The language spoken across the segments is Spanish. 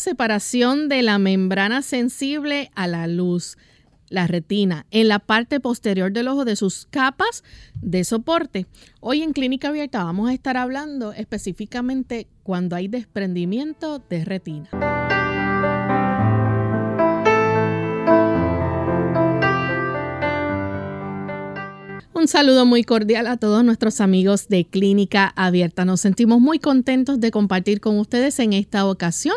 Separación de la membrana sensible a la luz, la retina, en la parte posterior del ojo de sus capas de soporte. Hoy en Clínica Abierta vamos a estar hablando específicamente cuando hay desprendimiento de retina. Un saludo muy cordial a todos nuestros amigos de Clínica Abierta. Nos sentimos muy contentos de compartir con ustedes en esta ocasión,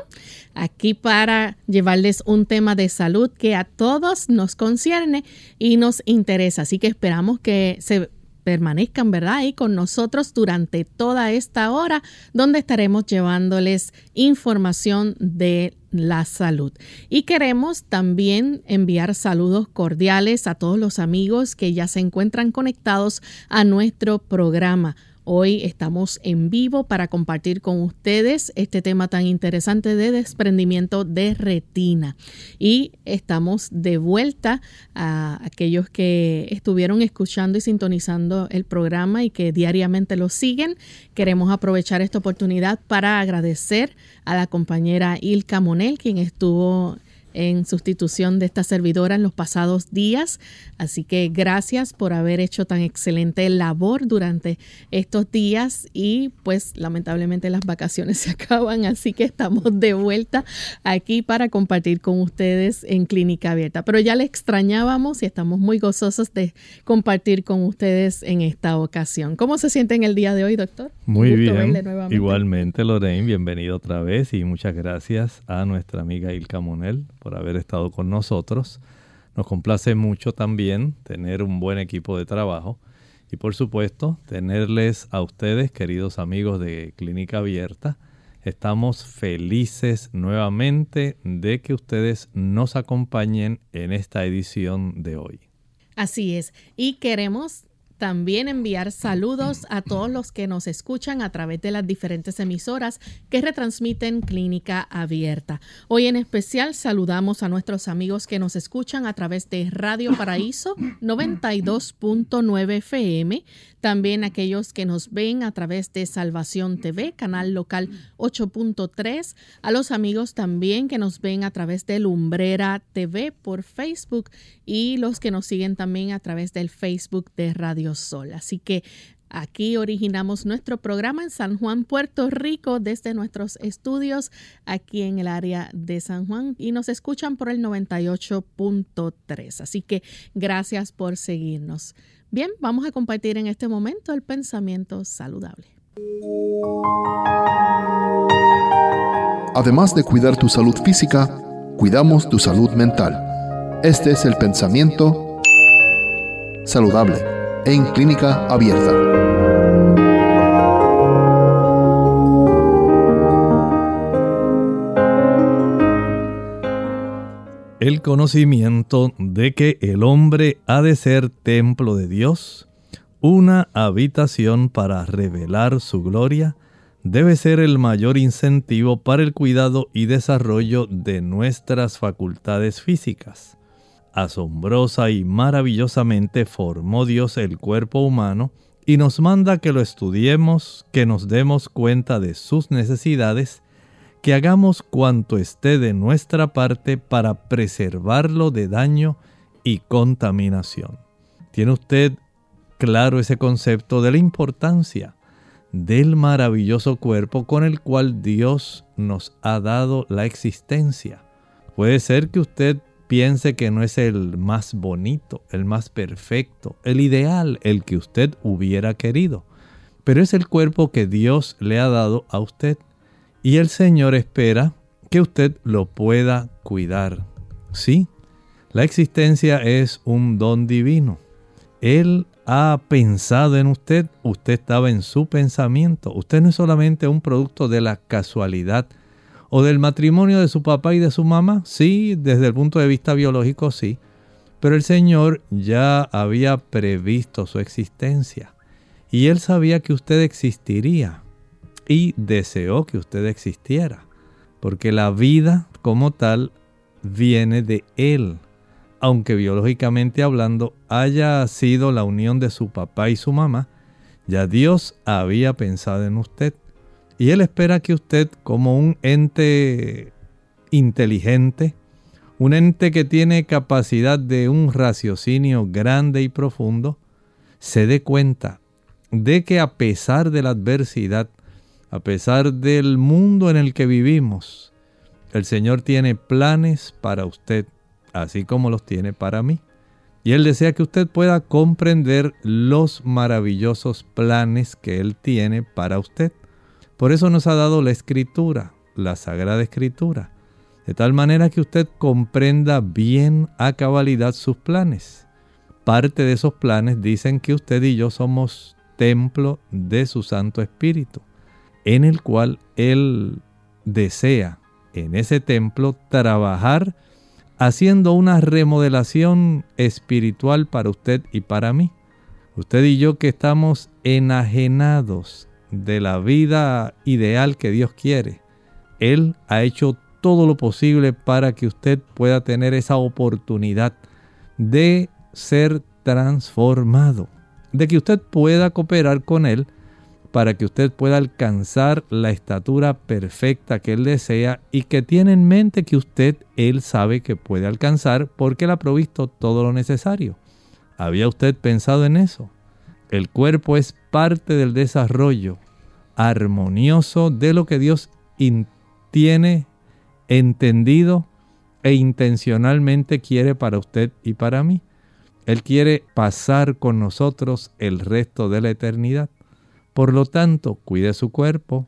aquí para llevarles un tema de salud que a todos nos concierne y nos interesa. Así que esperamos que se permanezcan, ¿verdad? Ahí con nosotros durante toda esta hora, donde estaremos llevándoles información de la salud. Y queremos también enviar saludos cordiales a todos los amigos que ya se encuentran conectados a nuestro programa. Hoy estamos en vivo para compartir con ustedes este tema tan interesante de desprendimiento de retina. Y estamos de vuelta a aquellos que estuvieron escuchando y sintonizando el programa y que diariamente lo siguen. Queremos aprovechar esta oportunidad para agradecer a la compañera Ilka Monel, quien estuvo en sustitución de esta servidora en los pasados días. Así que gracias por haber hecho tan excelente labor durante estos días y pues lamentablemente las vacaciones se acaban, así que estamos de vuelta aquí para compartir con ustedes en Clínica Abierta. Pero ya le extrañábamos y estamos muy gozosos de compartir con ustedes en esta ocasión. ¿Cómo se siente en el día de hoy, doctor? Muy bien. Igualmente, Lorraine, bienvenido otra vez y muchas gracias a nuestra amiga Ilka Monel por haber estado con nosotros. Nos complace mucho también tener un buen equipo de trabajo y por supuesto tenerles a ustedes, queridos amigos de Clínica Abierta. Estamos felices nuevamente de que ustedes nos acompañen en esta edición de hoy. Así es, y queremos también enviar saludos a todos los que nos escuchan a través de las diferentes emisoras que retransmiten Clínica Abierta. Hoy en especial saludamos a nuestros amigos que nos escuchan a través de Radio Paraíso 92.9 FM, también aquellos que nos ven a través de Salvación TV, canal local 8.3. A los amigos también que nos ven a través de Lumbrera TV por Facebook y los que nos siguen también a través del Facebook de Radio Sol. Así que Aquí originamos nuestro programa en San Juan, Puerto Rico, desde nuestros estudios aquí en el área de San Juan y nos escuchan por el 98.3. Así que gracias por seguirnos. Bien, vamos a compartir en este momento el pensamiento saludable. Además de cuidar tu salud física, cuidamos tu salud mental. Este es el pensamiento saludable en clínica abierta. El conocimiento de que el hombre ha de ser templo de Dios, una habitación para revelar su gloria, debe ser el mayor incentivo para el cuidado y desarrollo de nuestras facultades físicas. Asombrosa y maravillosamente formó Dios el cuerpo humano y nos manda que lo estudiemos, que nos demos cuenta de sus necesidades que hagamos cuanto esté de nuestra parte para preservarlo de daño y contaminación. ¿Tiene usted claro ese concepto de la importancia del maravilloso cuerpo con el cual Dios nos ha dado la existencia? Puede ser que usted piense que no es el más bonito, el más perfecto, el ideal, el que usted hubiera querido, pero es el cuerpo que Dios le ha dado a usted y el Señor espera que usted lo pueda cuidar. Sí, la existencia es un don divino. Él ha pensado en usted, usted estaba en su pensamiento. Usted no es solamente un producto de la casualidad o del matrimonio de su papá y de su mamá. Sí, desde el punto de vista biológico sí. Pero el Señor ya había previsto su existencia. Y Él sabía que usted existiría. Y deseó que usted existiera. Porque la vida como tal viene de Él aunque biológicamente hablando haya sido la unión de su papá y su mamá, ya Dios había pensado en usted. Y Él espera que usted, como un ente inteligente, un ente que tiene capacidad de un raciocinio grande y profundo, se dé cuenta de que a pesar de la adversidad, a pesar del mundo en el que vivimos, el Señor tiene planes para usted así como los tiene para mí. Y Él desea que usted pueda comprender los maravillosos planes que Él tiene para usted. Por eso nos ha dado la escritura, la sagrada escritura, de tal manera que usted comprenda bien a cabalidad sus planes. Parte de esos planes dicen que usted y yo somos templo de su Santo Espíritu, en el cual Él desea en ese templo trabajar haciendo una remodelación espiritual para usted y para mí. Usted y yo que estamos enajenados de la vida ideal que Dios quiere. Él ha hecho todo lo posible para que usted pueda tener esa oportunidad de ser transformado, de que usted pueda cooperar con Él para que usted pueda alcanzar la estatura perfecta que Él desea y que tiene en mente que usted, Él sabe que puede alcanzar porque Él ha provisto todo lo necesario. ¿Había usted pensado en eso? El cuerpo es parte del desarrollo armonioso de lo que Dios tiene entendido e intencionalmente quiere para usted y para mí. Él quiere pasar con nosotros el resto de la eternidad. Por lo tanto, cuide su cuerpo.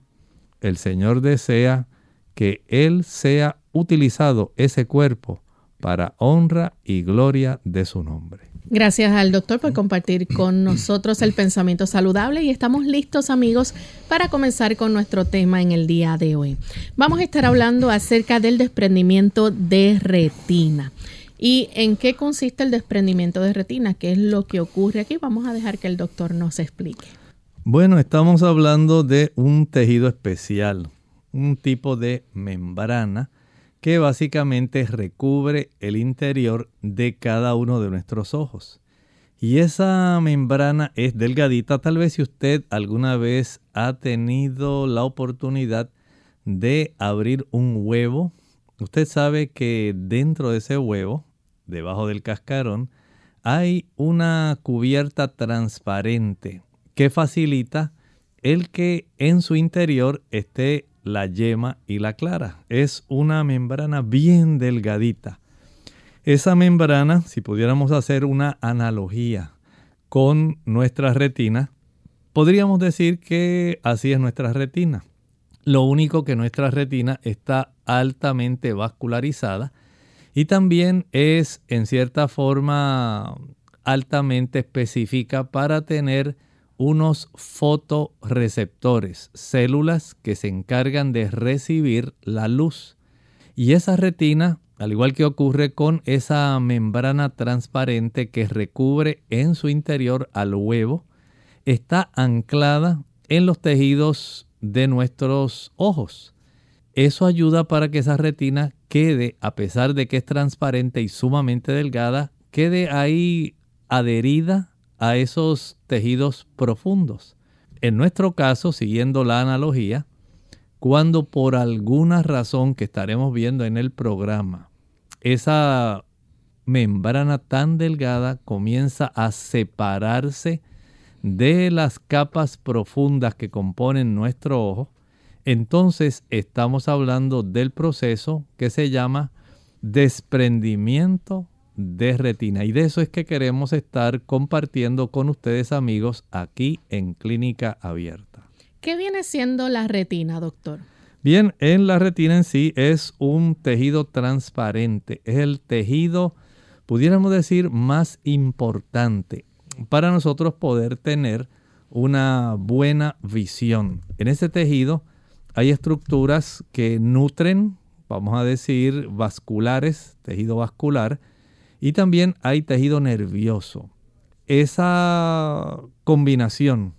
El Señor desea que Él sea utilizado, ese cuerpo, para honra y gloria de su nombre. Gracias al doctor por compartir con nosotros el pensamiento saludable y estamos listos amigos para comenzar con nuestro tema en el día de hoy. Vamos a estar hablando acerca del desprendimiento de retina. ¿Y en qué consiste el desprendimiento de retina? ¿Qué es lo que ocurre aquí? Vamos a dejar que el doctor nos explique. Bueno, estamos hablando de un tejido especial, un tipo de membrana que básicamente recubre el interior de cada uno de nuestros ojos. Y esa membrana es delgadita. Tal vez si usted alguna vez ha tenido la oportunidad de abrir un huevo, usted sabe que dentro de ese huevo, debajo del cascarón, hay una cubierta transparente, que facilita el que en su interior esté la yema y la clara. Es una membrana bien delgadita. Esa membrana, si pudiéramos hacer una analogía con nuestra retina, podríamos decir que así es nuestra retina. Lo único que nuestra retina está altamente vascularizada y también es en cierta forma altamente específica para tener unos fotoreceptores, células que se encargan de recibir la luz. Y esa retina, al igual que ocurre con esa membrana transparente que recubre en su interior al huevo, está anclada en los tejidos de nuestros ojos. Eso ayuda para que esa retina quede, a pesar de que es transparente y sumamente delgada, quede ahí adherida a esos tejidos profundos. En nuestro caso, siguiendo la analogía, cuando por alguna razón que estaremos viendo en el programa, esa membrana tan delgada comienza a separarse de las capas profundas que componen nuestro ojo, entonces estamos hablando del proceso que se llama desprendimiento de retina. Y de eso es que queremos estar compartiendo con ustedes amigos aquí en Clínica Abierta. ¿Qué viene siendo la retina, doctor? Bien, en la retina en sí es un tejido transparente, es el tejido, pudiéramos decir, más importante. para nosotros poder tener una buena visión. En ese tejido hay estructuras que nutren, vamos a decir, vasculares, tejido vascular, y también hay tejido nervioso. Esa combinación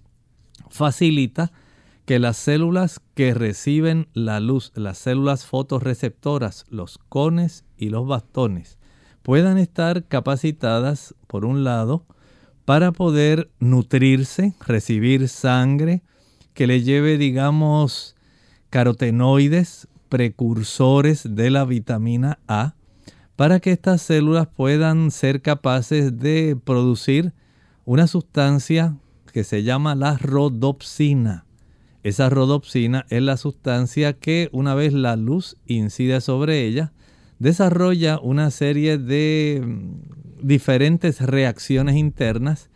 facilita que las células que reciben la luz, las células fotorreceptoras, los cones y los bastones, puedan estar capacitadas, por un lado, para poder nutrirse, recibir sangre que le lleve, digamos, carotenoides, precursores de la vitamina A, para que estas células puedan ser capaces de producir una sustancia que se llama la rodopsina. Esa rodopsina es la sustancia que una vez la luz incide sobre ella, desarrolla una serie de mm, diferentes reacciones internas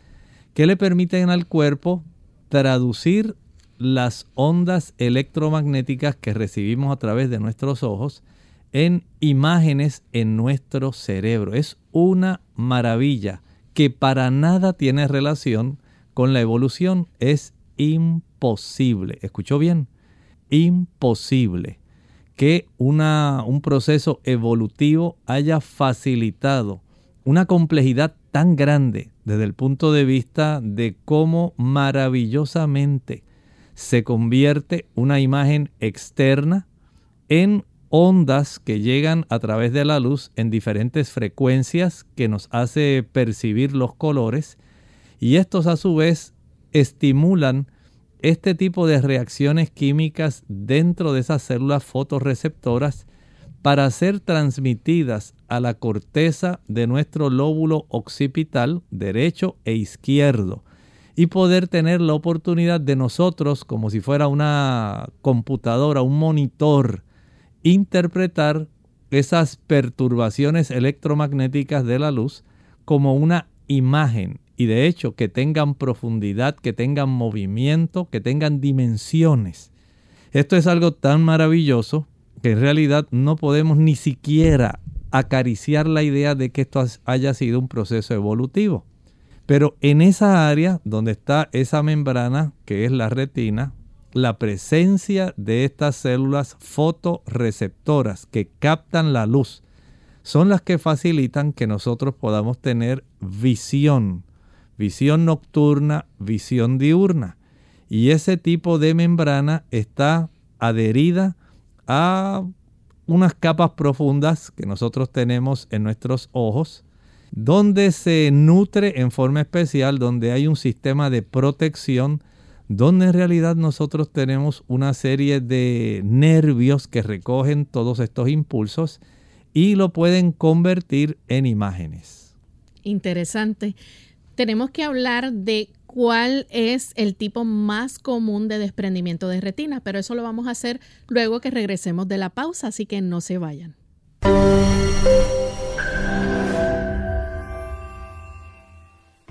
que le permiten al cuerpo traducir las ondas electromagnéticas que recibimos a través de nuestros ojos en imágenes en nuestro cerebro. Es una maravilla que para nada tiene relación con la evolución. Es imposible, escuchó bien, imposible que una, un proceso evolutivo haya facilitado una complejidad tan grande desde el punto de vista de cómo maravillosamente se convierte una imagen externa en ondas que llegan a través de la luz en diferentes frecuencias que nos hace percibir los colores y estos a su vez estimulan este tipo de reacciones químicas dentro de esas células fotorreceptoras para ser transmitidas a la corteza de nuestro lóbulo occipital derecho e izquierdo y poder tener la oportunidad de nosotros, como si fuera una computadora, un monitor, interpretar esas perturbaciones electromagnéticas de la luz como una imagen y de hecho que tengan profundidad, que tengan movimiento, que tengan dimensiones. Esto es algo tan maravilloso que en realidad no podemos ni siquiera acariciar la idea de que esto haya sido un proceso evolutivo. Pero en esa área donde está esa membrana, que es la retina, la presencia de estas células fotoreceptoras que captan la luz son las que facilitan que nosotros podamos tener visión, visión nocturna, visión diurna. Y ese tipo de membrana está adherida a unas capas profundas que nosotros tenemos en nuestros ojos, donde se nutre en forma especial, donde hay un sistema de protección, donde en realidad nosotros tenemos una serie de nervios que recogen todos estos impulsos y lo pueden convertir en imágenes. Interesante tenemos que hablar de cuál es el tipo más común de desprendimiento de retina, pero eso lo vamos a hacer luego que regresemos de la pausa, así que no se vayan.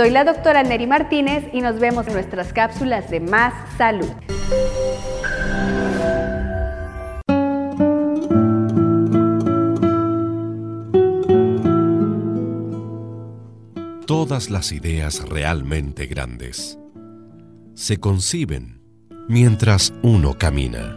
Soy la doctora Neri Martínez y nos vemos en nuestras cápsulas de Más Salud. Todas las ideas realmente grandes se conciben mientras uno camina.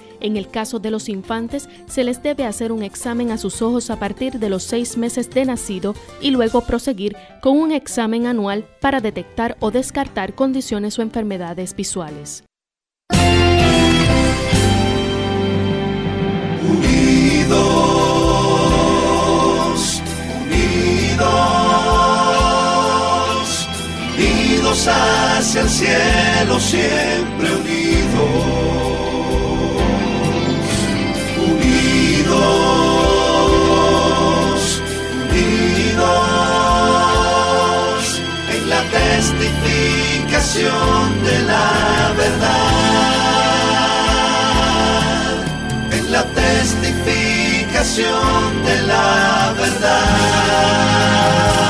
En el caso de los infantes, se les debe hacer un examen a sus ojos a partir de los seis meses de nacido y luego proseguir con un examen anual para detectar o descartar condiciones o enfermedades visuales. Unidos, unidos, unidos hacia el cielo, siempre unidos testificación de la verdad, en la testificación de la verdad.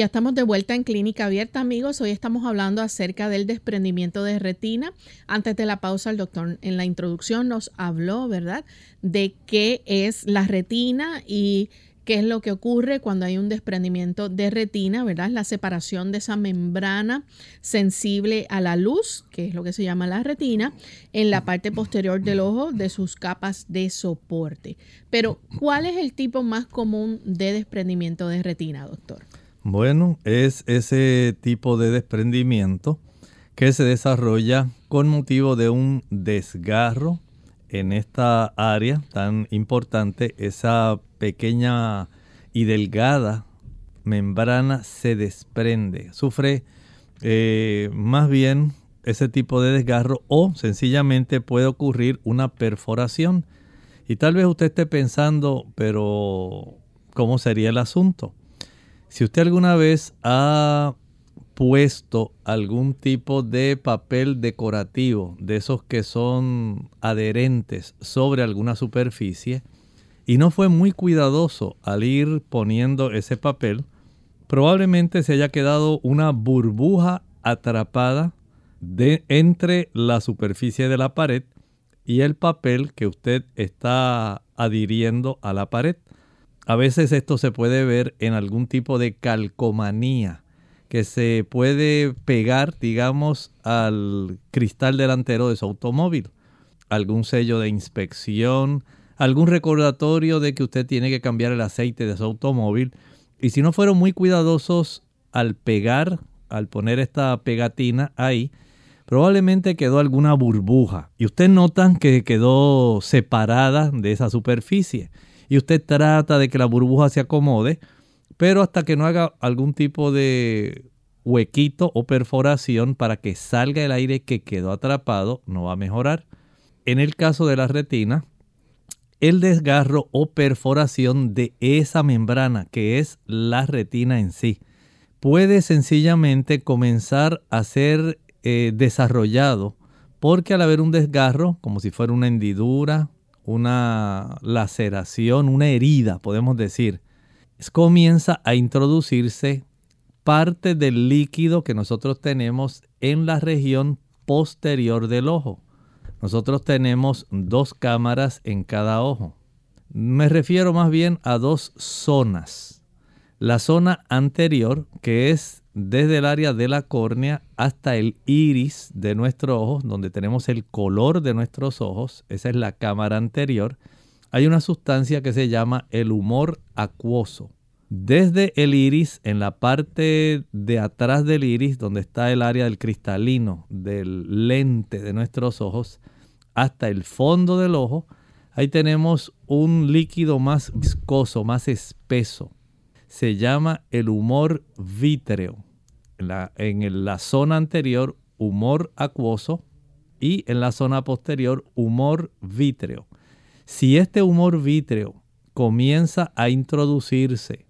Ya estamos de vuelta en Clínica Abierta, amigos. Hoy estamos hablando acerca del desprendimiento de retina. Antes de la pausa, el doctor en la introducción nos habló, ¿verdad?, de qué es la retina y qué es lo que ocurre cuando hay un desprendimiento de retina, ¿verdad? La separación de esa membrana sensible a la luz, que es lo que se llama la retina, en la parte posterior del ojo de sus capas de soporte. Pero, ¿cuál es el tipo más común de desprendimiento de retina, doctor? Bueno, es ese tipo de desprendimiento que se desarrolla con motivo de un desgarro en esta área tan importante, esa pequeña y delgada membrana se desprende, sufre eh, más bien ese tipo de desgarro o sencillamente puede ocurrir una perforación. Y tal vez usted esté pensando, pero ¿cómo sería el asunto? Si usted alguna vez ha puesto algún tipo de papel decorativo, de esos que son adherentes sobre alguna superficie, y no fue muy cuidadoso al ir poniendo ese papel, probablemente se haya quedado una burbuja atrapada de, entre la superficie de la pared y el papel que usted está adhiriendo a la pared. A veces esto se puede ver en algún tipo de calcomanía que se puede pegar, digamos, al cristal delantero de su automóvil. Algún sello de inspección, algún recordatorio de que usted tiene que cambiar el aceite de su automóvil. Y si no fueron muy cuidadosos al pegar, al poner esta pegatina ahí, probablemente quedó alguna burbuja. Y usted nota que quedó separada de esa superficie y usted trata de que la burbuja se acomode, pero hasta que no haga algún tipo de huequito o perforación para que salga el aire que quedó atrapado, no va a mejorar. En el caso de la retina, el desgarro o perforación de esa membrana que es la retina en sí puede sencillamente comenzar a ser eh, desarrollado porque al haber un desgarro, como si fuera una hendidura, una laceración, una herida, podemos decir, comienza a introducirse parte del líquido que nosotros tenemos en la región posterior del ojo. Nosotros tenemos dos cámaras en cada ojo. Me refiero más bien a dos zonas. La zona anterior, que es desde el área de la córnea hasta el iris de nuestro ojo, donde tenemos el color de nuestros ojos, esa es la cámara anterior, hay una sustancia que se llama el humor acuoso. Desde el iris, en la parte de atrás del iris, donde está el área del cristalino, del lente de nuestros ojos, hasta el fondo del ojo, ahí tenemos un líquido más viscoso, más espeso se llama el humor vítreo. En la, en la zona anterior, humor acuoso y en la zona posterior, humor vítreo. Si este humor vítreo comienza a introducirse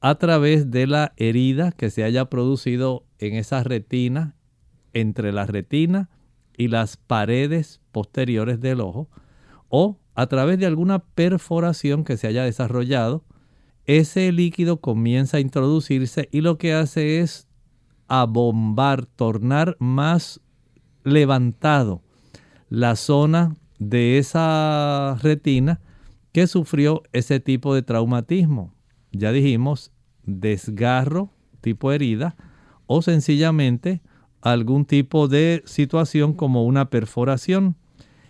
a través de la herida que se haya producido en esa retina, entre la retina y las paredes posteriores del ojo, o a través de alguna perforación que se haya desarrollado, ese líquido comienza a introducirse y lo que hace es abombar, tornar más levantado la zona de esa retina que sufrió ese tipo de traumatismo. Ya dijimos, desgarro tipo herida o sencillamente algún tipo de situación como una perforación.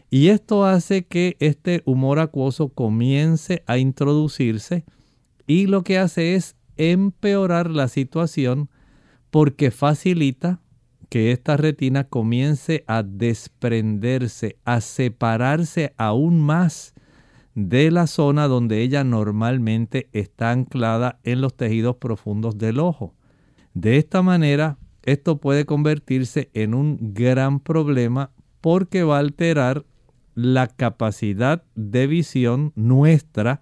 Y esto hace que este humor acuoso comience a introducirse y lo que hace es empeorar la situación porque facilita que esta retina comience a desprenderse, a separarse aún más de la zona donde ella normalmente está anclada en los tejidos profundos del ojo. De esta manera, esto puede convertirse en un gran problema porque va a alterar la capacidad de visión nuestra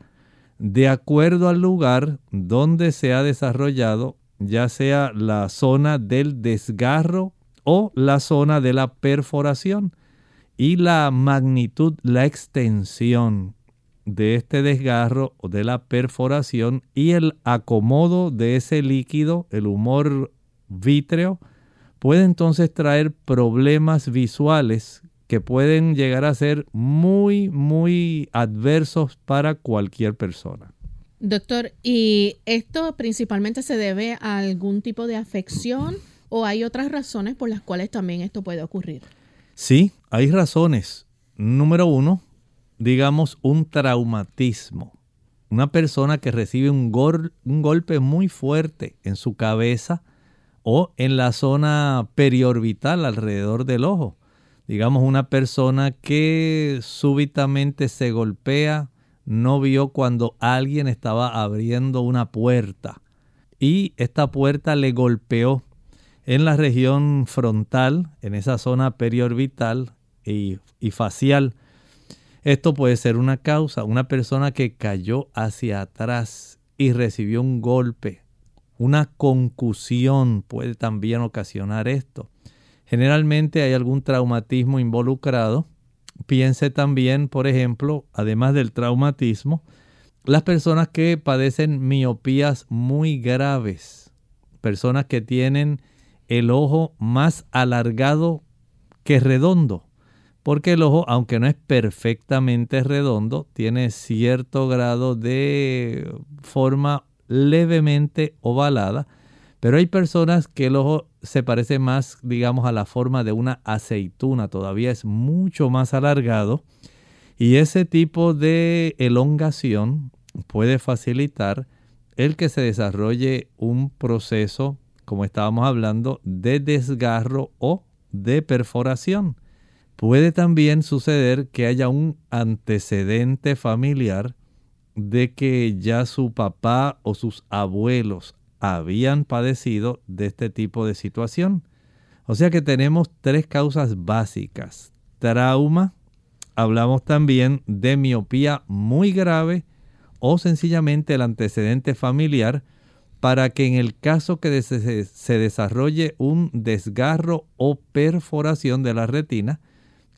de acuerdo al lugar donde se ha desarrollado ya sea la zona del desgarro o la zona de la perforación y la magnitud, la extensión de este desgarro o de la perforación y el acomodo de ese líquido, el humor vítreo, puede entonces traer problemas visuales que pueden llegar a ser muy, muy adversos para cualquier persona. Doctor, ¿y esto principalmente se debe a algún tipo de afección o hay otras razones por las cuales también esto puede ocurrir? Sí, hay razones. Número uno, digamos un traumatismo. Una persona que recibe un, un golpe muy fuerte en su cabeza o en la zona periorbital alrededor del ojo. Digamos una persona que súbitamente se golpea no vio cuando alguien estaba abriendo una puerta y esta puerta le golpeó en la región frontal, en esa zona periorbital y, y facial. Esto puede ser una causa, una persona que cayó hacia atrás y recibió un golpe. Una concusión puede también ocasionar esto. Generalmente hay algún traumatismo involucrado. Piense también, por ejemplo, además del traumatismo, las personas que padecen miopías muy graves, personas que tienen el ojo más alargado que redondo, porque el ojo, aunque no es perfectamente redondo, tiene cierto grado de forma levemente ovalada, pero hay personas que el ojo se parece más, digamos, a la forma de una aceituna, todavía es mucho más alargado. Y ese tipo de elongación puede facilitar el que se desarrolle un proceso, como estábamos hablando, de desgarro o de perforación. Puede también suceder que haya un antecedente familiar de que ya su papá o sus abuelos habían padecido de este tipo de situación. O sea que tenemos tres causas básicas. Trauma, hablamos también de miopía muy grave o sencillamente el antecedente familiar para que en el caso que se desarrolle un desgarro o perforación de la retina,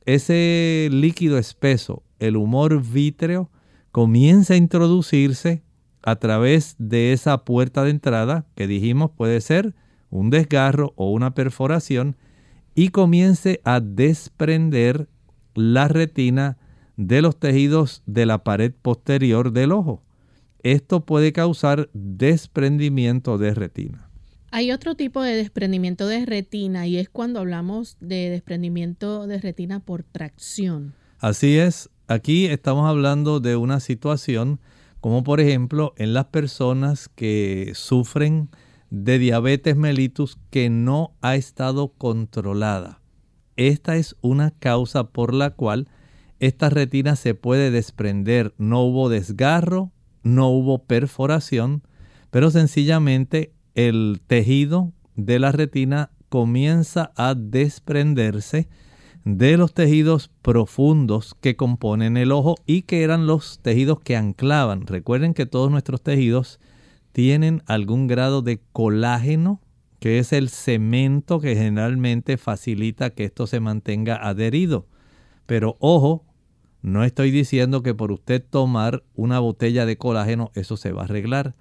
ese líquido espeso, el humor vítreo, comienza a introducirse a través de esa puerta de entrada que dijimos puede ser un desgarro o una perforación y comience a desprender la retina de los tejidos de la pared posterior del ojo. Esto puede causar desprendimiento de retina. Hay otro tipo de desprendimiento de retina y es cuando hablamos de desprendimiento de retina por tracción. Así es, aquí estamos hablando de una situación como por ejemplo en las personas que sufren de diabetes mellitus que no ha estado controlada. Esta es una causa por la cual esta retina se puede desprender. No hubo desgarro, no hubo perforación, pero sencillamente el tejido de la retina comienza a desprenderse de los tejidos profundos que componen el ojo y que eran los tejidos que anclaban. Recuerden que todos nuestros tejidos tienen algún grado de colágeno, que es el cemento que generalmente facilita que esto se mantenga adherido. Pero ojo, no estoy diciendo que por usted tomar una botella de colágeno eso se va a arreglar.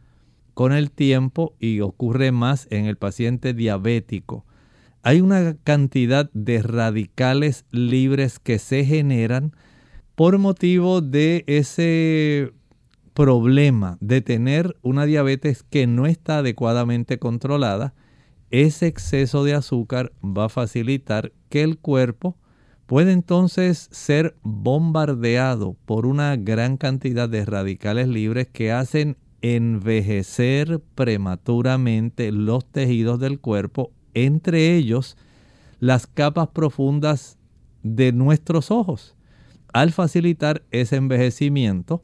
Con el tiempo, y ocurre más en el paciente diabético, hay una cantidad de radicales libres que se generan por motivo de ese problema de tener una diabetes que no está adecuadamente controlada. Ese exceso de azúcar va a facilitar que el cuerpo puede entonces ser bombardeado por una gran cantidad de radicales libres que hacen envejecer prematuramente los tejidos del cuerpo, entre ellos las capas profundas de nuestros ojos. Al facilitar ese envejecimiento,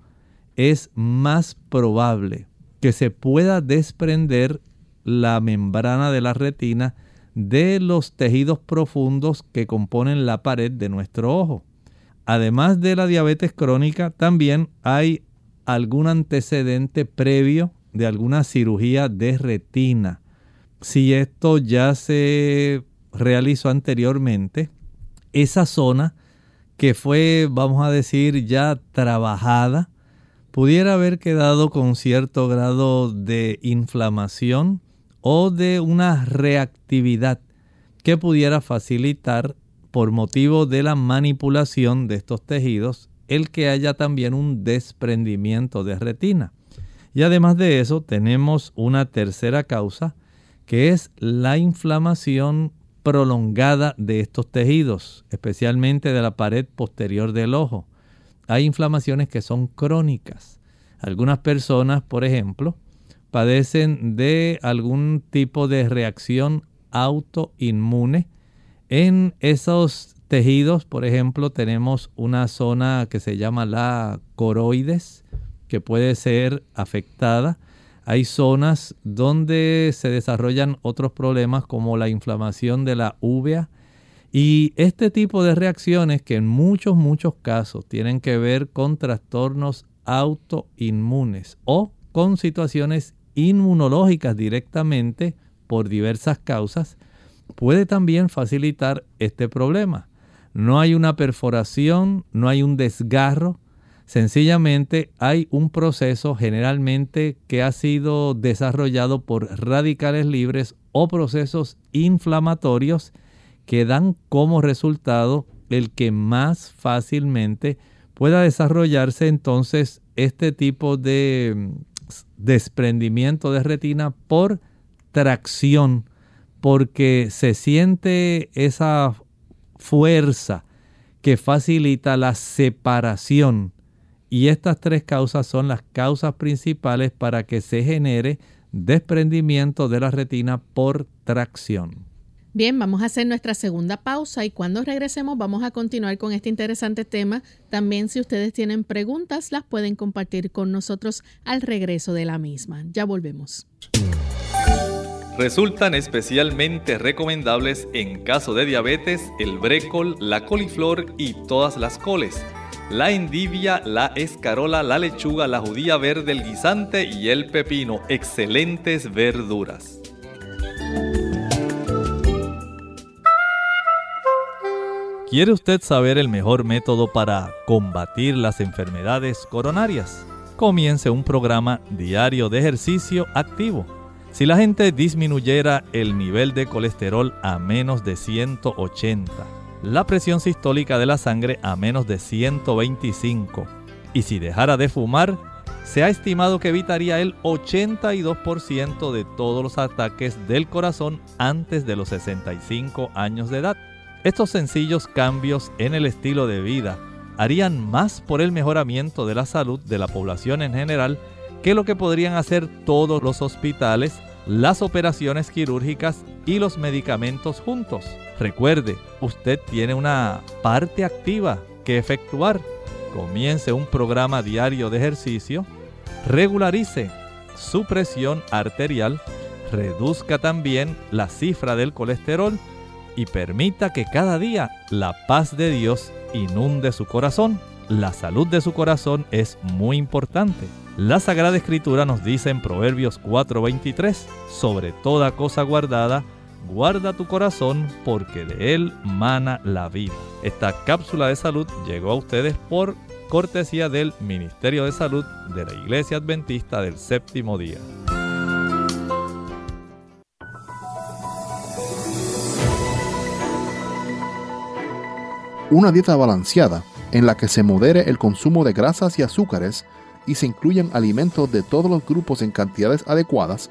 es más probable que se pueda desprender la membrana de la retina de los tejidos profundos que componen la pared de nuestro ojo. Además de la diabetes crónica, también hay algún antecedente previo de alguna cirugía de retina. Si esto ya se realizó anteriormente, esa zona que fue, vamos a decir, ya trabajada, pudiera haber quedado con cierto grado de inflamación o de una reactividad que pudiera facilitar por motivo de la manipulación de estos tejidos el que haya también un desprendimiento de retina. Y además de eso tenemos una tercera causa que es la inflamación prolongada de estos tejidos, especialmente de la pared posterior del ojo. Hay inflamaciones que son crónicas. Algunas personas, por ejemplo, padecen de algún tipo de reacción autoinmune en esos tejidos, por ejemplo, tenemos una zona que se llama la coroides, que puede ser afectada. Hay zonas donde se desarrollan otros problemas como la inflamación de la uvea. Y este tipo de reacciones que en muchos, muchos casos tienen que ver con trastornos autoinmunes o con situaciones inmunológicas directamente por diversas causas, puede también facilitar este problema. No hay una perforación, no hay un desgarro, sencillamente hay un proceso generalmente que ha sido desarrollado por radicales libres o procesos inflamatorios que dan como resultado el que más fácilmente pueda desarrollarse entonces este tipo de mm, desprendimiento de retina por tracción, porque se siente esa fuerza que facilita la separación. Y estas tres causas son las causas principales para que se genere desprendimiento de la retina por tracción. Bien, vamos a hacer nuestra segunda pausa y cuando regresemos vamos a continuar con este interesante tema. También si ustedes tienen preguntas las pueden compartir con nosotros al regreso de la misma. Ya volvemos resultan especialmente recomendables en caso de diabetes el brécol, la coliflor y todas las coles, la endivia, la escarola, la lechuga, la judía verde, el guisante y el pepino, excelentes verduras. ¿Quiere usted saber el mejor método para combatir las enfermedades coronarias? Comience un programa diario de ejercicio activo si la gente disminuyera el nivel de colesterol a menos de 180, la presión sistólica de la sangre a menos de 125 y si dejara de fumar, se ha estimado que evitaría el 82% de todos los ataques del corazón antes de los 65 años de edad. Estos sencillos cambios en el estilo de vida harían más por el mejoramiento de la salud de la población en general que lo que podrían hacer todos los hospitales, las operaciones quirúrgicas y los medicamentos juntos. Recuerde, usted tiene una parte activa que efectuar. Comience un programa diario de ejercicio, regularice su presión arterial, reduzca también la cifra del colesterol y permita que cada día la paz de Dios inunde su corazón. La salud de su corazón es muy importante. La Sagrada Escritura nos dice en Proverbios 4:23, sobre toda cosa guardada, guarda tu corazón porque de él mana la vida. Esta cápsula de salud llegó a ustedes por cortesía del Ministerio de Salud de la Iglesia Adventista del Séptimo Día. Una dieta balanceada en la que se modere el consumo de grasas y azúcares y se incluyan alimentos de todos los grupos en cantidades adecuadas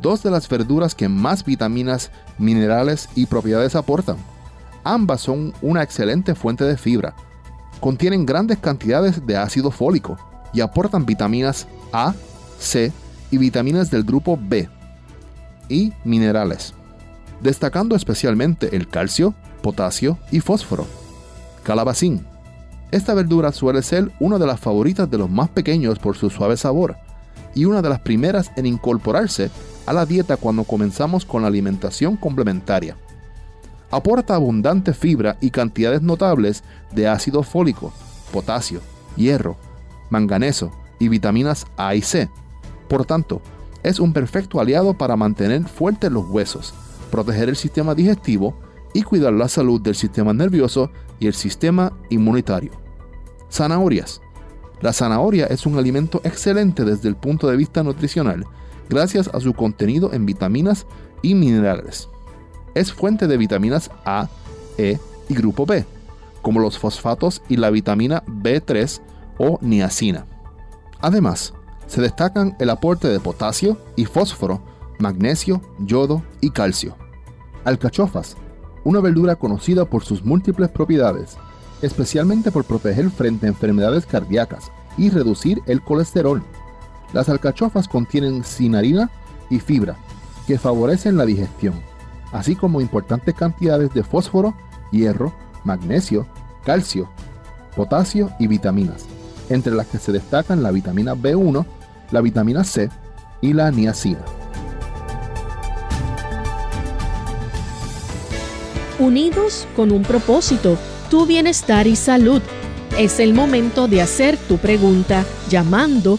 dos de las verduras que más vitaminas, minerales y propiedades aportan. Ambas son una excelente fuente de fibra. Contienen grandes cantidades de ácido fólico y aportan vitaminas A, C y vitaminas del grupo B y minerales, destacando especialmente el calcio, potasio y fósforo. Calabacín. Esta verdura suele ser una de las favoritas de los más pequeños por su suave sabor y una de las primeras en incorporarse a la dieta cuando comenzamos con la alimentación complementaria. Aporta abundante fibra y cantidades notables de ácido fólico, potasio, hierro, manganeso y vitaminas A y C. Por tanto, es un perfecto aliado para mantener fuertes los huesos, proteger el sistema digestivo y cuidar la salud del sistema nervioso y el sistema inmunitario. Zanahorias. La zanahoria es un alimento excelente desde el punto de vista nutricional gracias a su contenido en vitaminas y minerales. Es fuente de vitaminas A, E y grupo B, como los fosfatos y la vitamina B3 o niacina. Además, se destacan el aporte de potasio y fósforo, magnesio, yodo y calcio. Alcachofas, una verdura conocida por sus múltiples propiedades, especialmente por proteger frente a enfermedades cardíacas y reducir el colesterol. Las alcachofas contienen cinarina y fibra, que favorecen la digestión, así como importantes cantidades de fósforo, hierro, magnesio, calcio, potasio y vitaminas, entre las que se destacan la vitamina B1, la vitamina C y la niacina. Unidos con un propósito, tu bienestar y salud. Es el momento de hacer tu pregunta llamando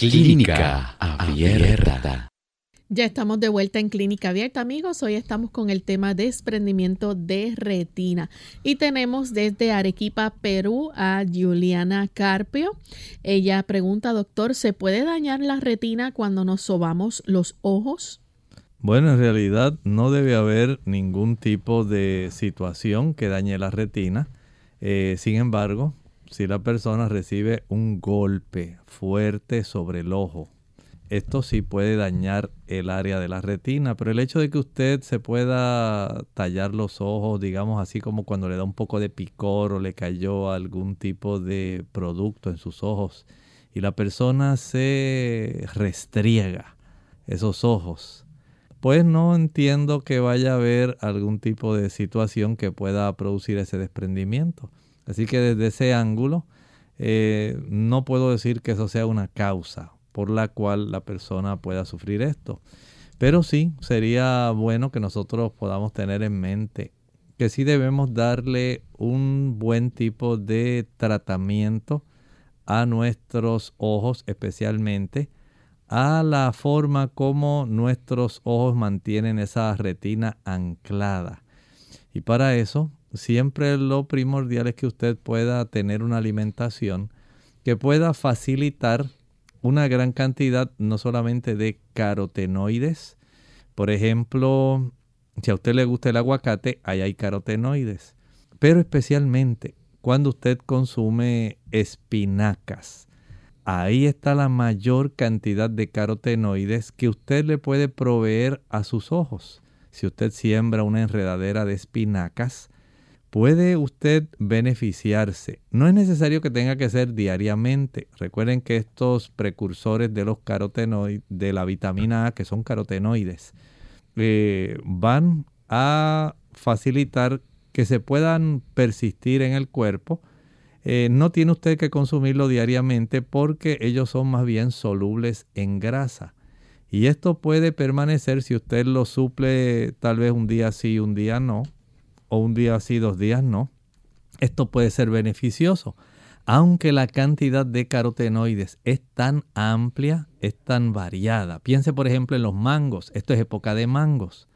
Clínica Abierta. Ya estamos de vuelta en Clínica Abierta, amigos. Hoy estamos con el tema desprendimiento de retina. Y tenemos desde Arequipa, Perú, a Juliana Carpio. Ella pregunta, doctor, ¿se puede dañar la retina cuando nos sobamos los ojos? Bueno, en realidad no debe haber ningún tipo de situación que dañe la retina. Eh, sin embargo, si la persona recibe un golpe fuerte sobre el ojo. Esto sí puede dañar el área de la retina, pero el hecho de que usted se pueda tallar los ojos, digamos así como cuando le da un poco de picor o le cayó algún tipo de producto en sus ojos y la persona se restriega esos ojos, pues no entiendo que vaya a haber algún tipo de situación que pueda producir ese desprendimiento. Así que desde ese ángulo eh, no puedo decir que eso sea una causa por la cual la persona pueda sufrir esto. Pero sí sería bueno que nosotros podamos tener en mente que sí debemos darle un buen tipo de tratamiento a nuestros ojos, especialmente a la forma como nuestros ojos mantienen esa retina anclada. Y para eso siempre lo primordial es que usted pueda tener una alimentación que pueda facilitar una gran cantidad no solamente de carotenoides, por ejemplo, si a usted le gusta el aguacate, ahí hay carotenoides, pero especialmente cuando usted consume espinacas, ahí está la mayor cantidad de carotenoides que usted le puede proveer a sus ojos. Si usted siembra una enredadera de espinacas, puede usted beneficiarse. No es necesario que tenga que ser diariamente. Recuerden que estos precursores de los carotenoides, de la vitamina A, que son carotenoides, eh, van a facilitar que se puedan persistir en el cuerpo. Eh, no tiene usted que consumirlo diariamente porque ellos son más bien solubles en grasa. Y esto puede permanecer si usted lo suple tal vez un día sí, un día no o un día sí, dos días no. Esto puede ser beneficioso, aunque la cantidad de carotenoides es tan amplia, es tan variada. Piense por ejemplo en los mangos, esto es época de mangos.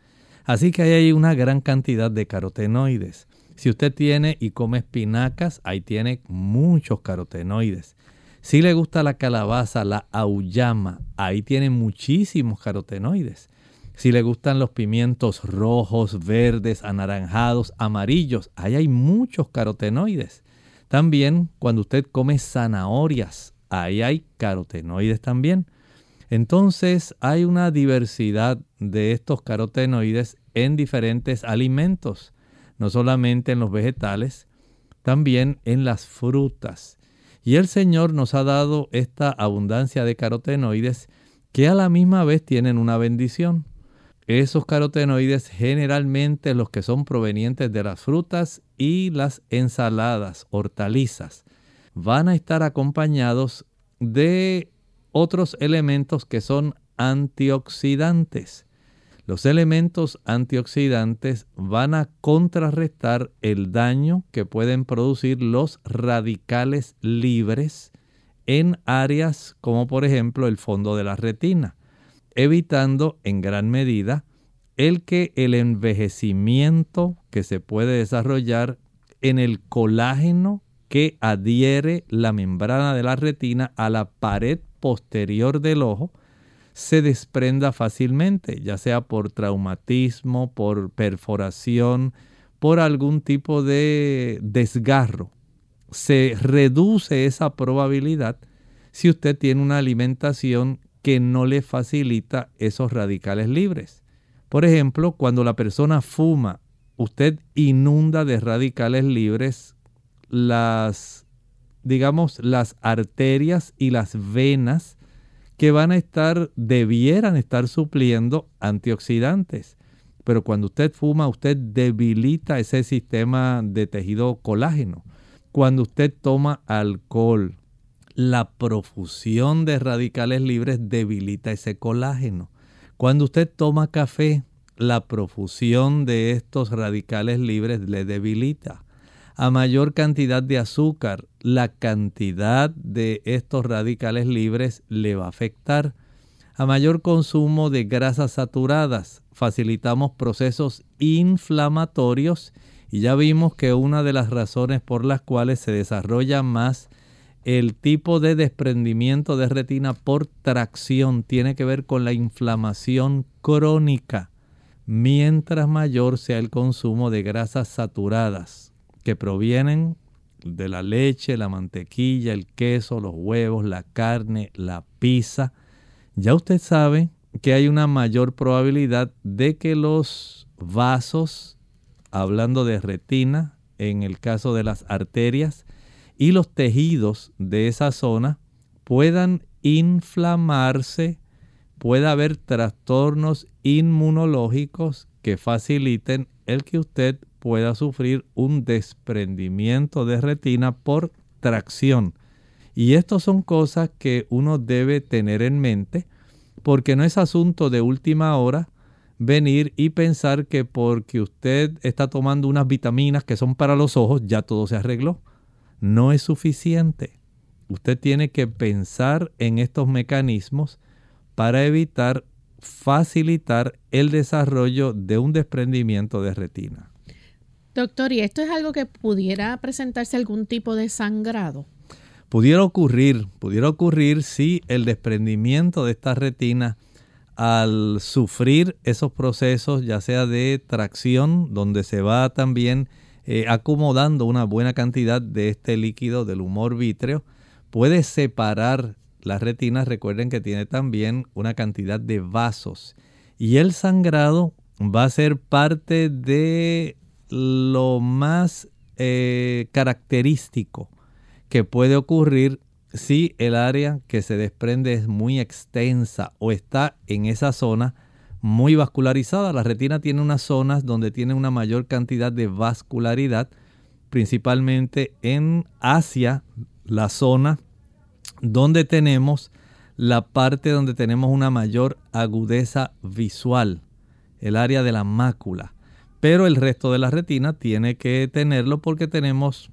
Así que ahí hay una gran cantidad de carotenoides. Si usted tiene y come espinacas, ahí tiene muchos carotenoides. Si le gusta la calabaza, la auyama, ahí tiene muchísimos carotenoides. Si le gustan los pimientos rojos, verdes, anaranjados, amarillos, ahí hay muchos carotenoides. También cuando usted come zanahorias, ahí hay carotenoides también. Entonces hay una diversidad de estos carotenoides en diferentes alimentos, no solamente en los vegetales, también en las frutas. Y el Señor nos ha dado esta abundancia de carotenoides que a la misma vez tienen una bendición. Esos carotenoides generalmente los que son provenientes de las frutas y las ensaladas, hortalizas, van a estar acompañados de otros elementos que son antioxidantes. Los elementos antioxidantes van a contrarrestar el daño que pueden producir los radicales libres en áreas como por ejemplo el fondo de la retina evitando en gran medida el que el envejecimiento que se puede desarrollar en el colágeno que adhiere la membrana de la retina a la pared posterior del ojo se desprenda fácilmente, ya sea por traumatismo, por perforación, por algún tipo de desgarro. Se reduce esa probabilidad si usted tiene una alimentación que no le facilita esos radicales libres. Por ejemplo, cuando la persona fuma, usted inunda de radicales libres las, digamos, las arterias y las venas que van a estar, debieran estar supliendo antioxidantes. Pero cuando usted fuma, usted debilita ese sistema de tejido colágeno. Cuando usted toma alcohol, la profusión de radicales libres debilita ese colágeno. Cuando usted toma café, la profusión de estos radicales libres le debilita. A mayor cantidad de azúcar, la cantidad de estos radicales libres le va a afectar. A mayor consumo de grasas saturadas, facilitamos procesos inflamatorios y ya vimos que una de las razones por las cuales se desarrolla más el tipo de desprendimiento de retina por tracción tiene que ver con la inflamación crónica. Mientras mayor sea el consumo de grasas saturadas que provienen de la leche, la mantequilla, el queso, los huevos, la carne, la pizza, ya usted sabe que hay una mayor probabilidad de que los vasos, hablando de retina, en el caso de las arterias, y los tejidos de esa zona puedan inflamarse, pueda haber trastornos inmunológicos que faciliten el que usted pueda sufrir un desprendimiento de retina por tracción. Y estas son cosas que uno debe tener en mente porque no es asunto de última hora venir y pensar que porque usted está tomando unas vitaminas que son para los ojos, ya todo se arregló no es suficiente. Usted tiene que pensar en estos mecanismos para evitar facilitar el desarrollo de un desprendimiento de retina. Doctor, ¿y esto es algo que pudiera presentarse algún tipo de sangrado? Pudiera ocurrir, pudiera ocurrir si el desprendimiento de esta retina al sufrir esos procesos, ya sea de tracción, donde se va también eh, acomodando una buena cantidad de este líquido del humor vítreo, puede separar las retinas. Recuerden que tiene también una cantidad de vasos y el sangrado va a ser parte de lo más eh, característico que puede ocurrir si el área que se desprende es muy extensa o está en esa zona muy vascularizada. La retina tiene unas zonas donde tiene una mayor cantidad de vascularidad, principalmente en Asia, la zona donde tenemos la parte donde tenemos una mayor agudeza visual, el área de la mácula. Pero el resto de la retina tiene que tenerlo porque tenemos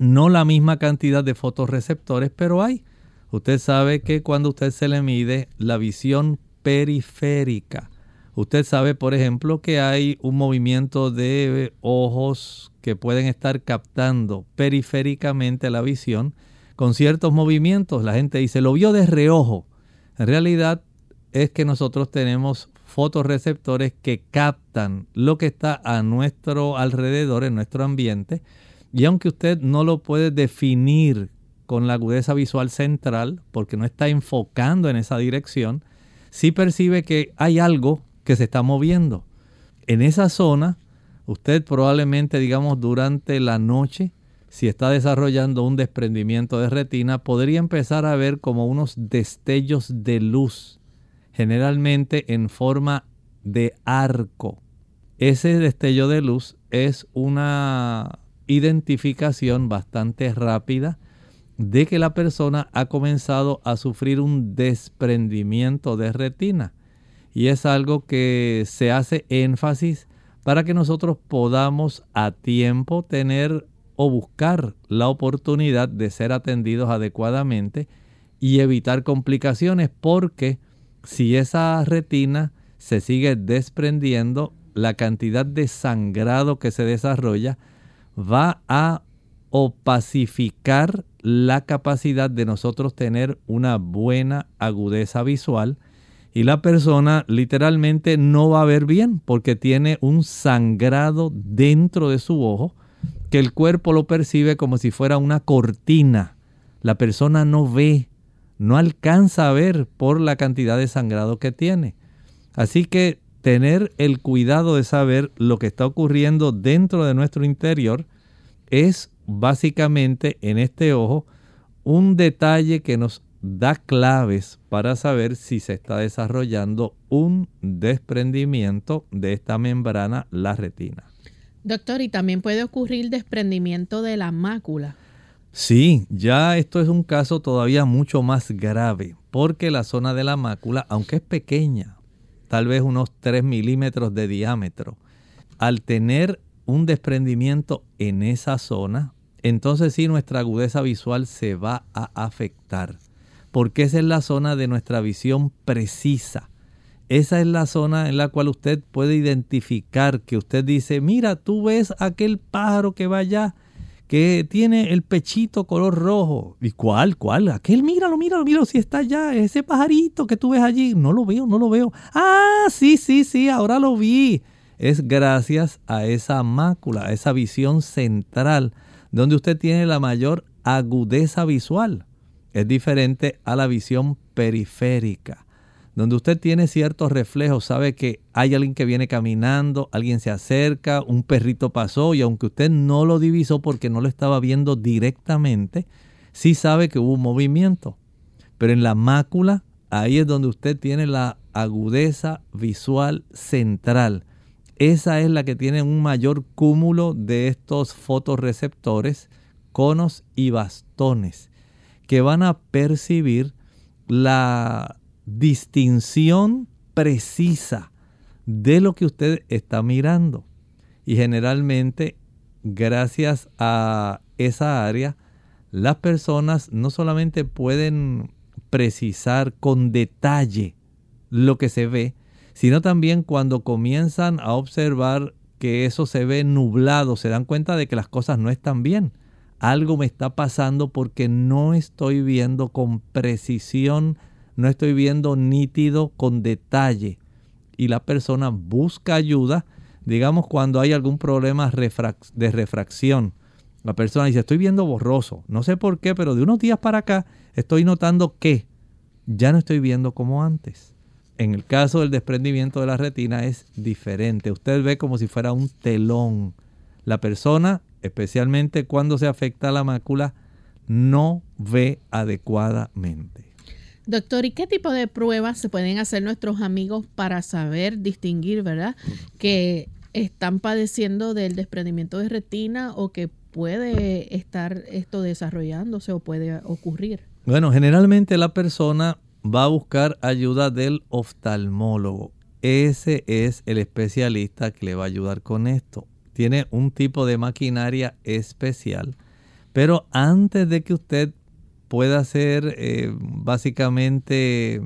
no la misma cantidad de fotorreceptores, pero hay. Usted sabe que cuando usted se le mide la visión periférica, usted sabe, por ejemplo, que hay un movimiento de ojos que pueden estar captando periféricamente la visión con ciertos movimientos. La gente dice, lo vio de reojo. En realidad es que nosotros tenemos fotorreceptores que captan lo que está a nuestro alrededor, en nuestro ambiente. Y aunque usted no lo puede definir con la agudeza visual central, porque no está enfocando en esa dirección, sí percibe que hay algo que se está moviendo. En esa zona, usted probablemente, digamos, durante la noche, si está desarrollando un desprendimiento de retina, podría empezar a ver como unos destellos de luz, generalmente en forma de arco. Ese destello de luz es una identificación bastante rápida de que la persona ha comenzado a sufrir un desprendimiento de retina. Y es algo que se hace énfasis para que nosotros podamos a tiempo tener o buscar la oportunidad de ser atendidos adecuadamente y evitar complicaciones porque si esa retina se sigue desprendiendo, la cantidad de sangrado que se desarrolla va a opacificar la capacidad de nosotros tener una buena agudeza visual y la persona literalmente no va a ver bien porque tiene un sangrado dentro de su ojo que el cuerpo lo percibe como si fuera una cortina. La persona no ve, no alcanza a ver por la cantidad de sangrado que tiene. Así que tener el cuidado de saber lo que está ocurriendo dentro de nuestro interior es básicamente en este ojo un detalle que nos da claves para saber si se está desarrollando un desprendimiento de esta membrana, la retina. Doctor, y también puede ocurrir desprendimiento de la mácula. Sí, ya esto es un caso todavía mucho más grave, porque la zona de la mácula, aunque es pequeña, tal vez unos 3 milímetros de diámetro, al tener un desprendimiento en esa zona, entonces sí nuestra agudeza visual se va a afectar, porque esa es la zona de nuestra visión precisa. Esa es la zona en la cual usted puede identificar que usted dice, mira, tú ves aquel pájaro que va allá, que tiene el pechito color rojo. ¿Y cuál? ¿Cuál? Aquel, míralo, míralo, míralo, si está allá, ese pajarito que tú ves allí. No lo veo, no lo veo. Ah, sí, sí, sí, ahora lo vi. Es gracias a esa mácula, a esa visión central, donde usted tiene la mayor agudeza visual. Es diferente a la visión periférica donde usted tiene ciertos reflejos, sabe que hay alguien que viene caminando, alguien se acerca, un perrito pasó y aunque usted no lo divisó porque no lo estaba viendo directamente, sí sabe que hubo un movimiento. Pero en la mácula, ahí es donde usted tiene la agudeza visual central. Esa es la que tiene un mayor cúmulo de estos fotorreceptores, conos y bastones, que van a percibir la distinción precisa de lo que usted está mirando. Y generalmente, gracias a esa área, las personas no solamente pueden precisar con detalle lo que se ve, sino también cuando comienzan a observar que eso se ve nublado, se dan cuenta de que las cosas no están bien. Algo me está pasando porque no estoy viendo con precisión, no estoy viendo nítido con detalle. Y la persona busca ayuda, digamos cuando hay algún problema de refracción. La persona dice, estoy viendo borroso, no sé por qué, pero de unos días para acá estoy notando que ya no estoy viendo como antes. En el caso del desprendimiento de la retina es diferente. Usted ve como si fuera un telón. La persona, especialmente cuando se afecta la mácula, no ve adecuadamente. Doctor, ¿y qué tipo de pruebas se pueden hacer nuestros amigos para saber distinguir, verdad, que están padeciendo del desprendimiento de retina o que puede estar esto desarrollándose o puede ocurrir? Bueno, generalmente la persona va a buscar ayuda del oftalmólogo. Ese es el especialista que le va a ayudar con esto. Tiene un tipo de maquinaria especial. Pero antes de que usted pueda ser eh, básicamente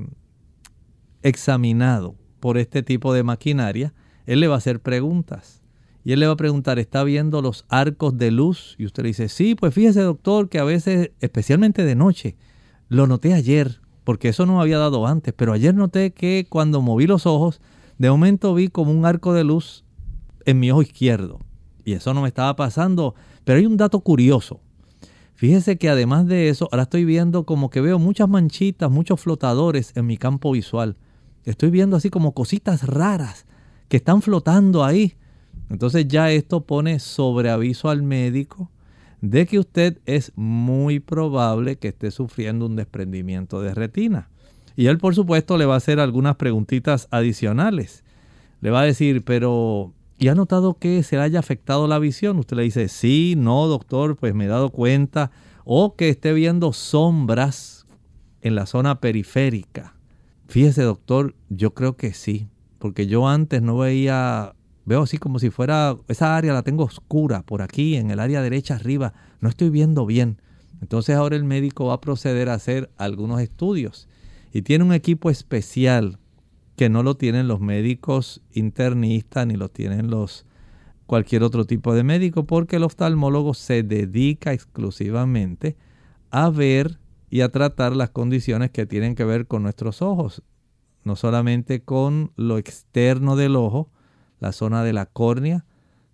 examinado por este tipo de maquinaria, él le va a hacer preguntas. Y él le va a preguntar, ¿está viendo los arcos de luz? Y usted le dice, sí, pues fíjese doctor que a veces, especialmente de noche, lo noté ayer, porque eso no me había dado antes, pero ayer noté que cuando moví los ojos, de momento vi como un arco de luz en mi ojo izquierdo. Y eso no me estaba pasando. Pero hay un dato curioso. Fíjese que además de eso, ahora estoy viendo como que veo muchas manchitas, muchos flotadores en mi campo visual. Estoy viendo así como cositas raras que están flotando ahí. Entonces ya esto pone sobre aviso al médico de que usted es muy probable que esté sufriendo un desprendimiento de retina. Y él, por supuesto, le va a hacer algunas preguntitas adicionales. Le va a decir, pero ¿y ha notado que se le haya afectado la visión? Usted le dice, sí, no, doctor, pues me he dado cuenta. O que esté viendo sombras en la zona periférica. Fíjese, doctor, yo creo que sí, porque yo antes no veía Veo así como si fuera, esa área la tengo oscura por aquí, en el área derecha arriba, no estoy viendo bien. Entonces ahora el médico va a proceder a hacer algunos estudios y tiene un equipo especial que no lo tienen los médicos internistas ni lo tienen los cualquier otro tipo de médico porque el oftalmólogo se dedica exclusivamente a ver y a tratar las condiciones que tienen que ver con nuestros ojos, no solamente con lo externo del ojo, la zona de la córnea,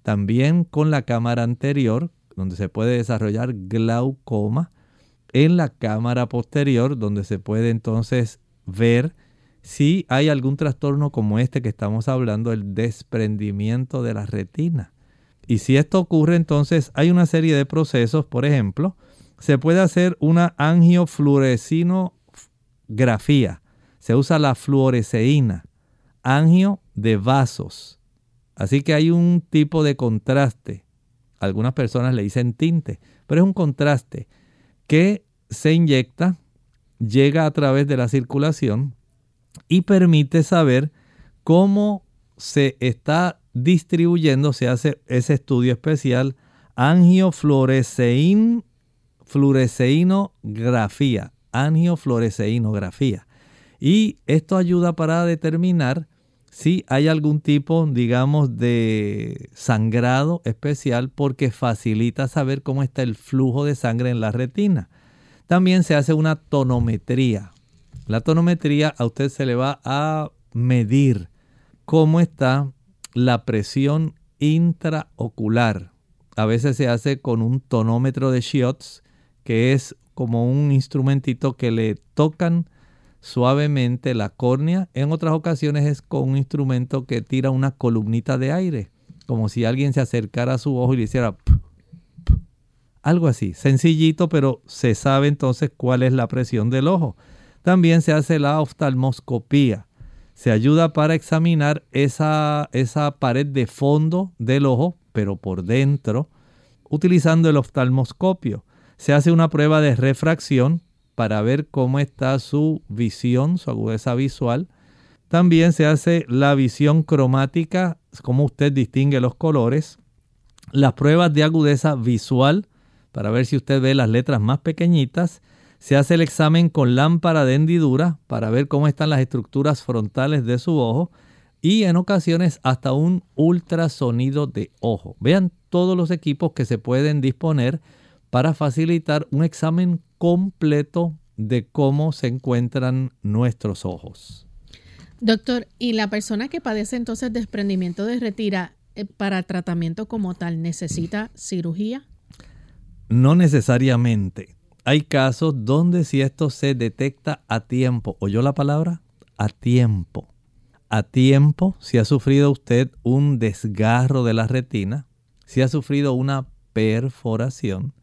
también con la cámara anterior, donde se puede desarrollar glaucoma, en la cámara posterior, donde se puede entonces ver si hay algún trastorno como este que estamos hablando, el desprendimiento de la retina. Y si esto ocurre, entonces hay una serie de procesos, por ejemplo, se puede hacer una angiofluorescinografía. Se usa la fluoresceína, angio de vasos. Así que hay un tipo de contraste. Algunas personas le dicen tinte, pero es un contraste que se inyecta, llega a través de la circulación y permite saber cómo se está distribuyendo, se hace ese estudio especial, angiofluoresceinografía, angiofluoresceinografía. Y esto ayuda para determinar si hay algún tipo, digamos, de sangrado especial porque facilita saber cómo está el flujo de sangre en la retina. También se hace una tonometría. La tonometría a usted se le va a medir cómo está la presión intraocular. A veces se hace con un tonómetro de Schiotz, que es como un instrumentito que le tocan suavemente la córnea. En otras ocasiones es con un instrumento que tira una columnita de aire, como si alguien se acercara a su ojo y le hiciera algo así, sencillito, pero se sabe entonces cuál es la presión del ojo. También se hace la oftalmoscopía. Se ayuda para examinar esa, esa pared de fondo del ojo, pero por dentro, utilizando el oftalmoscopio. Se hace una prueba de refracción para ver cómo está su visión, su agudeza visual. También se hace la visión cromática, cómo usted distingue los colores. Las pruebas de agudeza visual, para ver si usted ve las letras más pequeñitas. Se hace el examen con lámpara de hendidura para ver cómo están las estructuras frontales de su ojo y en ocasiones hasta un ultrasonido de ojo. Vean todos los equipos que se pueden disponer para facilitar un examen completo de cómo se encuentran nuestros ojos. Doctor, ¿y la persona que padece entonces desprendimiento de retira eh, para tratamiento como tal necesita cirugía? No necesariamente. Hay casos donde si esto se detecta a tiempo, ¿oyó la palabra? A tiempo. A tiempo, si ha sufrido usted un desgarro de la retina, si ha sufrido una perforación,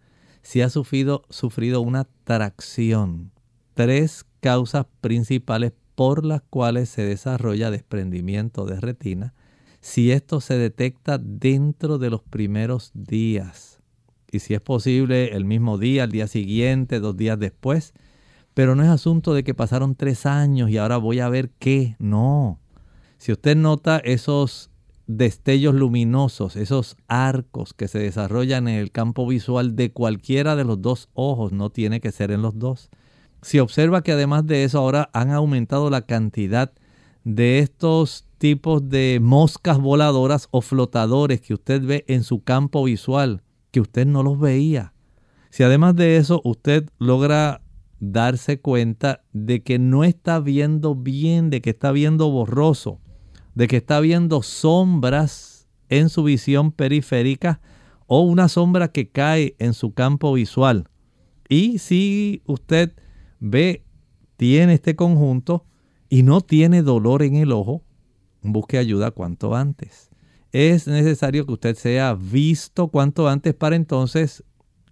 si ha sufrido, sufrido una tracción. Tres causas principales por las cuales se desarrolla desprendimiento de retina, si esto se detecta dentro de los primeros días, y si es posible el mismo día, el día siguiente, dos días después, pero no es asunto de que pasaron tres años y ahora voy a ver qué, no. Si usted nota esos destellos luminosos, esos arcos que se desarrollan en el campo visual de cualquiera de los dos ojos, no tiene que ser en los dos, si observa que además de eso ahora han aumentado la cantidad de estos tipos de moscas voladoras o flotadores que usted ve en su campo visual, usted no los veía. Si además de eso usted logra darse cuenta de que no está viendo bien, de que está viendo borroso, de que está viendo sombras en su visión periférica o una sombra que cae en su campo visual. Y si usted ve, tiene este conjunto y no tiene dolor en el ojo, busque ayuda cuanto antes. Es necesario que usted sea visto cuanto antes para entonces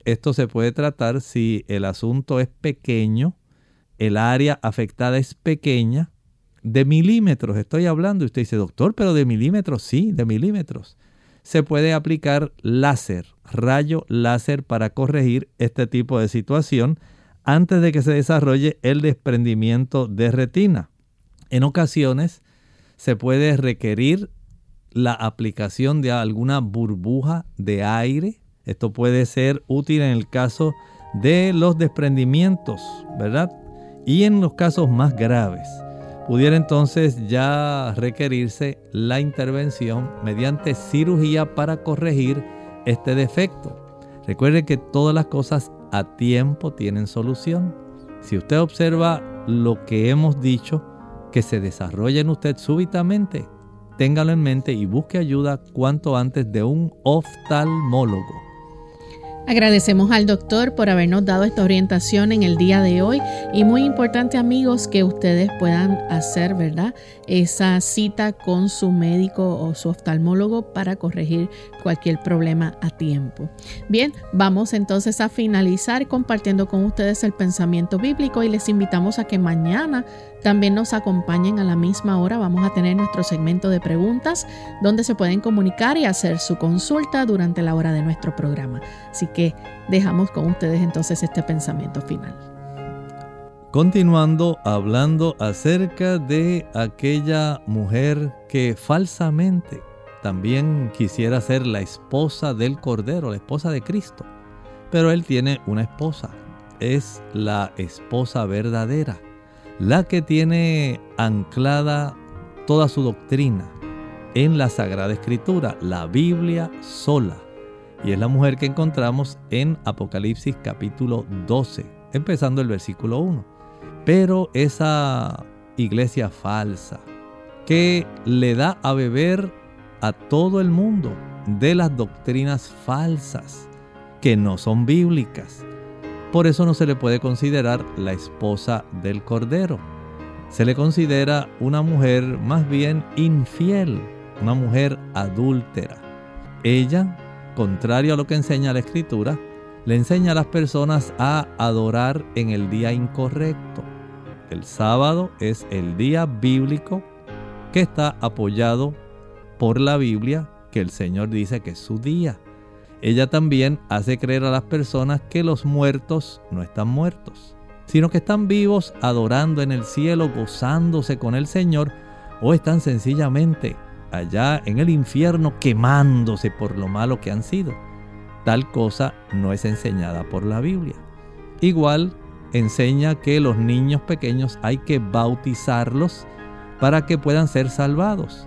esto se puede tratar si el asunto es pequeño, el área afectada es pequeña, de milímetros estoy hablando. Usted dice, doctor, pero de milímetros, sí, de milímetros. Se puede aplicar láser, rayo láser para corregir este tipo de situación antes de que se desarrolle el desprendimiento de retina. En ocasiones se puede requerir la aplicación de alguna burbuja de aire. Esto puede ser útil en el caso de los desprendimientos, ¿verdad? Y en los casos más graves. Pudiera entonces ya requerirse la intervención mediante cirugía para corregir este defecto. Recuerde que todas las cosas a tiempo tienen solución. Si usted observa lo que hemos dicho, que se desarrolla en usted súbitamente, téngalo en mente y busque ayuda cuanto antes de un oftalmólogo. Agradecemos al doctor por habernos dado esta orientación en el día de hoy y muy importante amigos que ustedes puedan hacer, ¿verdad? Esa cita con su médico o su oftalmólogo para corregir cualquier problema a tiempo. Bien, vamos entonces a finalizar compartiendo con ustedes el pensamiento bíblico y les invitamos a que mañana también nos acompañen a la misma hora. Vamos a tener nuestro segmento de preguntas donde se pueden comunicar y hacer su consulta durante la hora de nuestro programa. Así que dejamos con ustedes entonces este pensamiento final. Continuando hablando acerca de aquella mujer que falsamente también quisiera ser la esposa del Cordero, la esposa de Cristo. Pero él tiene una esposa, es la esposa verdadera, la que tiene anclada toda su doctrina en la Sagrada Escritura, la Biblia sola. Y es la mujer que encontramos en Apocalipsis capítulo 12, empezando el versículo 1. Pero esa iglesia falsa que le da a beber a todo el mundo de las doctrinas falsas que no son bíblicas, por eso no se le puede considerar la esposa del Cordero. Se le considera una mujer más bien infiel, una mujer adúltera. Ella, contrario a lo que enseña la Escritura, le enseña a las personas a adorar en el día incorrecto. El sábado es el día bíblico que está apoyado por la Biblia, que el Señor dice que es su día. Ella también hace creer a las personas que los muertos no están muertos, sino que están vivos adorando en el cielo, gozándose con el Señor, o están sencillamente allá en el infierno quemándose por lo malo que han sido. Tal cosa no es enseñada por la Biblia. Igual enseña que los niños pequeños hay que bautizarlos para que puedan ser salvados.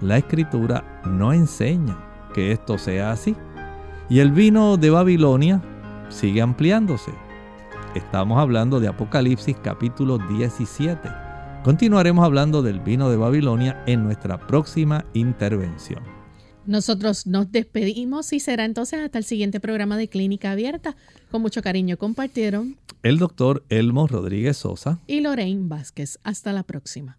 La escritura no enseña que esto sea así. Y el vino de Babilonia sigue ampliándose. Estamos hablando de Apocalipsis capítulo 17. Continuaremos hablando del vino de Babilonia en nuestra próxima intervención. Nosotros nos despedimos y será entonces hasta el siguiente programa de Clínica Abierta. Con mucho cariño compartieron el doctor Elmo Rodríguez Sosa y Lorraine Vázquez. Hasta la próxima.